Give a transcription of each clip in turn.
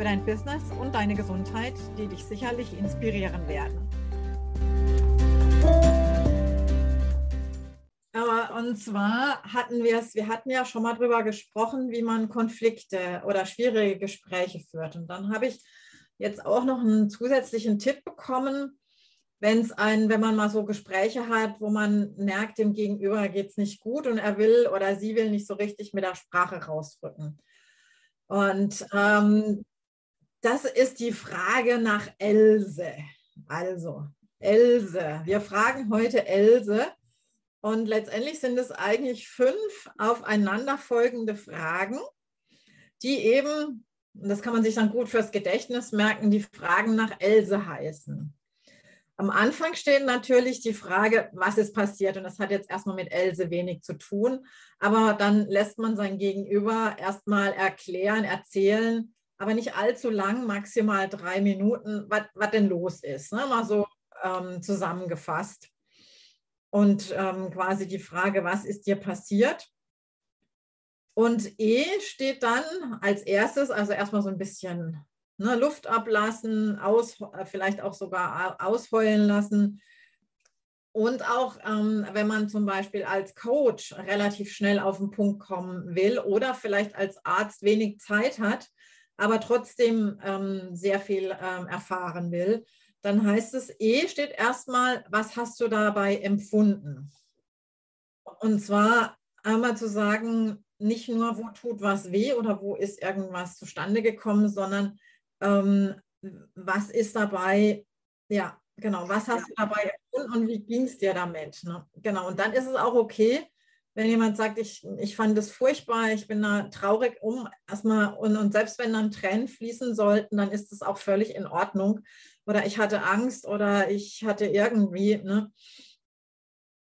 für dein Business und deine Gesundheit, die dich sicherlich inspirieren werden. Und zwar hatten wir es, wir hatten ja schon mal darüber gesprochen, wie man Konflikte oder schwierige Gespräche führt. Und dann habe ich jetzt auch noch einen zusätzlichen Tipp bekommen, wenn es ein, wenn man mal so Gespräche hat, wo man merkt, dem Gegenüber geht es nicht gut und er will oder sie will nicht so richtig mit der Sprache rausrücken. Und ähm, das ist die Frage nach Else. Also, Else. Wir fragen heute Else. Und letztendlich sind es eigentlich fünf aufeinanderfolgende Fragen, die eben, und das kann man sich dann gut fürs Gedächtnis merken, die Fragen nach Else heißen. Am Anfang steht natürlich die Frage, was ist passiert? Und das hat jetzt erstmal mit Else wenig zu tun. Aber dann lässt man sein Gegenüber erstmal erklären, erzählen, aber nicht allzu lang, maximal drei Minuten, was denn los ist. Ne? Mal so ähm, zusammengefasst. Und ähm, quasi die Frage, was ist dir passiert? Und E steht dann als erstes, also erstmal so ein bisschen Ne, Luft ablassen, aus, vielleicht auch sogar ausheulen lassen. Und auch ähm, wenn man zum Beispiel als Coach relativ schnell auf den Punkt kommen will oder vielleicht als Arzt wenig Zeit hat, aber trotzdem ähm, sehr viel ähm, erfahren will, dann heißt es, E steht erstmal, was hast du dabei empfunden? Und zwar einmal zu sagen, nicht nur, wo tut was weh oder wo ist irgendwas zustande gekommen, sondern ähm, was ist dabei, ja, genau, was hast du dabei und wie ging es dir damit? Ne? Genau, und dann ist es auch okay, wenn jemand sagt, ich, ich fand es furchtbar, ich bin da traurig um, erstmal, und, und selbst wenn dann Tränen fließen sollten, dann ist es auch völlig in Ordnung. Oder ich hatte Angst oder ich hatte irgendwie, ne?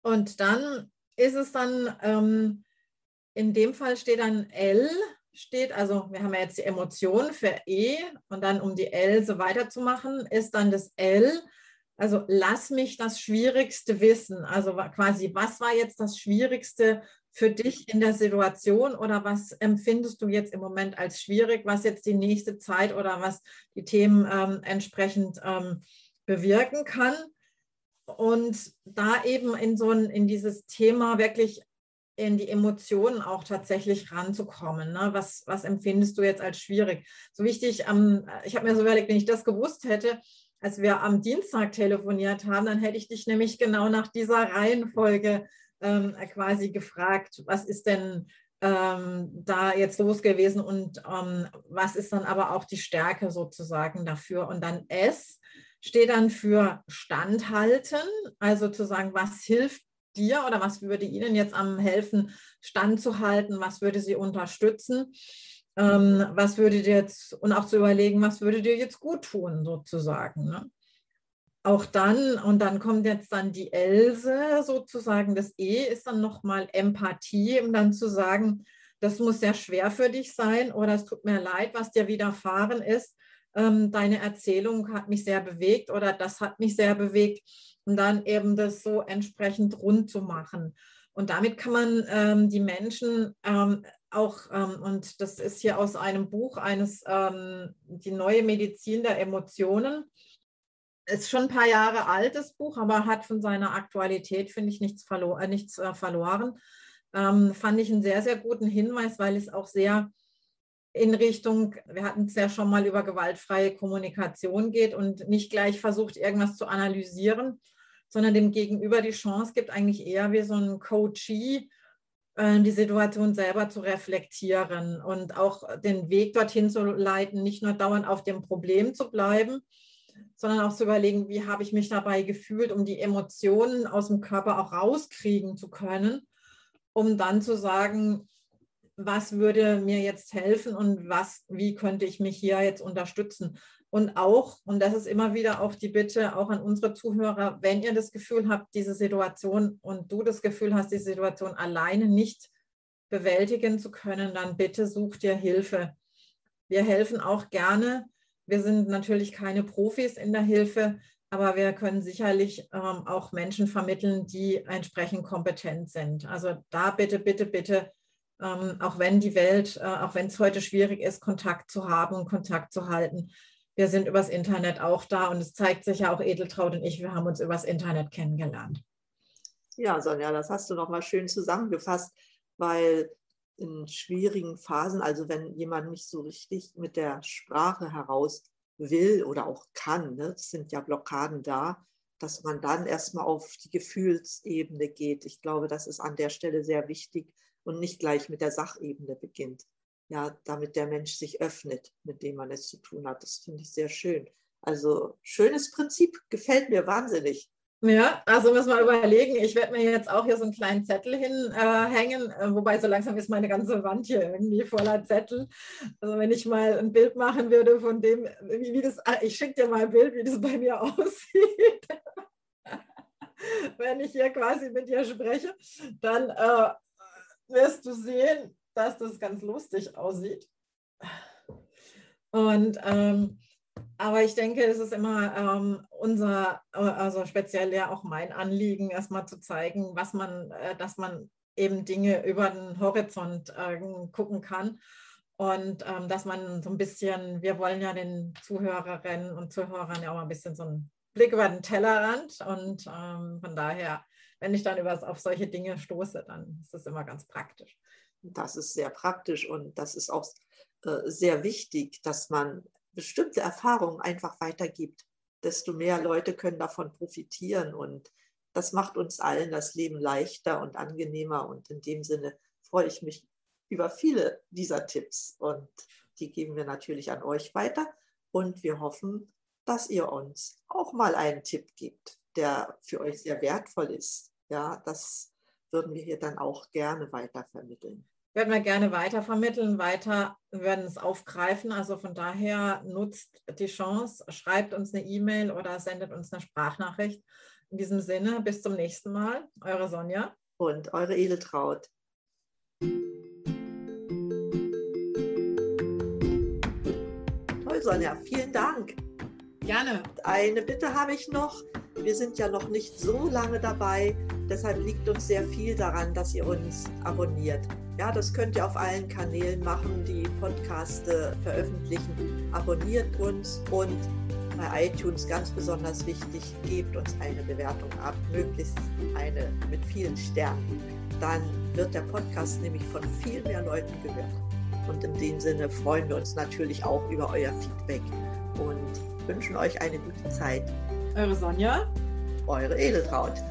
Und dann ist es dann, ähm, in dem Fall steht dann L, steht, also wir haben ja jetzt die Emotion für E und dann um die L so weiterzumachen, ist dann das L, also lass mich das Schwierigste wissen. Also quasi, was war jetzt das Schwierigste für dich in der Situation oder was empfindest du jetzt im Moment als schwierig, was jetzt die nächste Zeit oder was die Themen ähm, entsprechend ähm, bewirken kann? Und da eben in so ein, in dieses Thema wirklich in die Emotionen auch tatsächlich ranzukommen. Ne? Was, was empfindest du jetzt als schwierig? So wichtig, ähm, ich habe mir so überlegt, wenn ich das gewusst hätte, als wir am Dienstag telefoniert haben, dann hätte ich dich nämlich genau nach dieser Reihenfolge ähm, quasi gefragt, was ist denn ähm, da jetzt los gewesen und ähm, was ist dann aber auch die Stärke sozusagen dafür. Und dann S steht dann für Standhalten, also zu sagen, was hilft dir oder was würde Ihnen jetzt am helfen, standzuhalten? Was würde Sie unterstützen? Ähm, was würde dir jetzt, und auch zu überlegen, was würde dir jetzt gut tun, sozusagen. Ne? Auch dann, und dann kommt jetzt dann die Else sozusagen, das E ist dann nochmal Empathie, um dann zu sagen, das muss sehr schwer für dich sein oder es tut mir leid, was dir widerfahren ist. Ähm, deine Erzählung hat mich sehr bewegt oder das hat mich sehr bewegt und dann eben das so entsprechend rund zu machen. Und damit kann man ähm, die Menschen ähm, auch, ähm, und das ist hier aus einem Buch eines, ähm, die neue Medizin der Emotionen, ist schon ein paar Jahre altes Buch, aber hat von seiner Aktualität, finde ich, nichts, verlo äh, nichts äh, verloren. Ähm, fand ich einen sehr, sehr guten Hinweis, weil es auch sehr in Richtung, wir hatten es ja schon mal über gewaltfreie Kommunikation geht und nicht gleich versucht, irgendwas zu analysieren, sondern dem Gegenüber die Chance gibt, eigentlich eher wie so ein Coachee, die Situation selber zu reflektieren und auch den Weg dorthin zu leiten, nicht nur dauernd auf dem Problem zu bleiben, sondern auch zu überlegen, wie habe ich mich dabei gefühlt, um die Emotionen aus dem Körper auch rauskriegen zu können, um dann zu sagen, was würde mir jetzt helfen und was, wie könnte ich mich hier jetzt unterstützen? Und auch, und das ist immer wieder auch die Bitte, auch an unsere Zuhörer, wenn ihr das Gefühl habt, diese Situation und du das Gefühl hast, diese Situation alleine nicht bewältigen zu können, dann bitte such dir Hilfe. Wir helfen auch gerne. Wir sind natürlich keine Profis in der Hilfe, aber wir können sicherlich ähm, auch Menschen vermitteln, die entsprechend kompetent sind. Also da bitte, bitte, bitte, ähm, auch wenn die Welt, äh, auch wenn es heute schwierig ist, Kontakt zu haben und Kontakt zu halten, wir sind übers Internet auch da und es zeigt sich ja auch Edeltraut und ich, wir haben uns übers Internet kennengelernt. Ja, Sonja, das hast du nochmal schön zusammengefasst, weil in schwierigen Phasen, also wenn jemand nicht so richtig mit der Sprache heraus will oder auch kann, ne, sind ja Blockaden da, dass man dann erstmal auf die Gefühlsebene geht. Ich glaube, das ist an der Stelle sehr wichtig und nicht gleich mit der Sachebene beginnt ja, damit der Mensch sich öffnet, mit dem man es zu tun hat. Das finde ich sehr schön. Also schönes Prinzip, gefällt mir wahnsinnig. Ja, also müssen wir überlegen. Ich werde mir jetzt auch hier so einen kleinen Zettel hinhängen, äh, wobei so langsam ist meine ganze Wand hier irgendwie voller Zettel. Also wenn ich mal ein Bild machen würde von dem, wie, wie das, ah, ich schicke dir mal ein Bild, wie das bei mir aussieht. wenn ich hier quasi mit dir spreche, dann äh, wirst du sehen, dass das ganz lustig aussieht. Und ähm, aber ich denke, es ist immer ähm, unser, also speziell ja auch mein Anliegen, erstmal zu zeigen, was man, äh, dass man eben Dinge über den Horizont äh, gucken kann. Und ähm, dass man so ein bisschen, wir wollen ja den Zuhörerinnen und Zuhörern ja auch ein bisschen so einen Blick über den Tellerrand. Und ähm, von daher, wenn ich dann über, auf solche Dinge stoße, dann ist das immer ganz praktisch. Das ist sehr praktisch und das ist auch äh, sehr wichtig, dass man bestimmte Erfahrungen einfach weitergibt. Desto mehr Leute können davon profitieren und das macht uns allen das Leben leichter und angenehmer. Und in dem Sinne freue ich mich über viele dieser Tipps und die geben wir natürlich an euch weiter. Und wir hoffen, dass ihr uns auch mal einen Tipp gibt, der für euch sehr wertvoll ist. Ja, das würden wir hier dann auch gerne weitervermitteln. Werden wir gerne weitervermitteln, weiter werden es aufgreifen. Also von daher nutzt die Chance, schreibt uns eine E-Mail oder sendet uns eine Sprachnachricht. In diesem Sinne, bis zum nächsten Mal. Eure Sonja. Und eure Edeltraut. Toll, Sonja. Vielen Dank. Gerne. Eine Bitte habe ich noch. Wir sind ja noch nicht so lange dabei. Deshalb liegt uns sehr viel daran, dass ihr uns abonniert. Ja, das könnt ihr auf allen Kanälen machen, die Podcaste veröffentlichen. Abonniert uns und bei iTunes ganz besonders wichtig, gebt uns eine Bewertung ab, möglichst eine mit vielen Sternen. Dann wird der Podcast nämlich von viel mehr Leuten gehört. Und in dem Sinne freuen wir uns natürlich auch über euer Feedback und wünschen euch eine gute Zeit. Eure Sonja. Eure Edeltraut.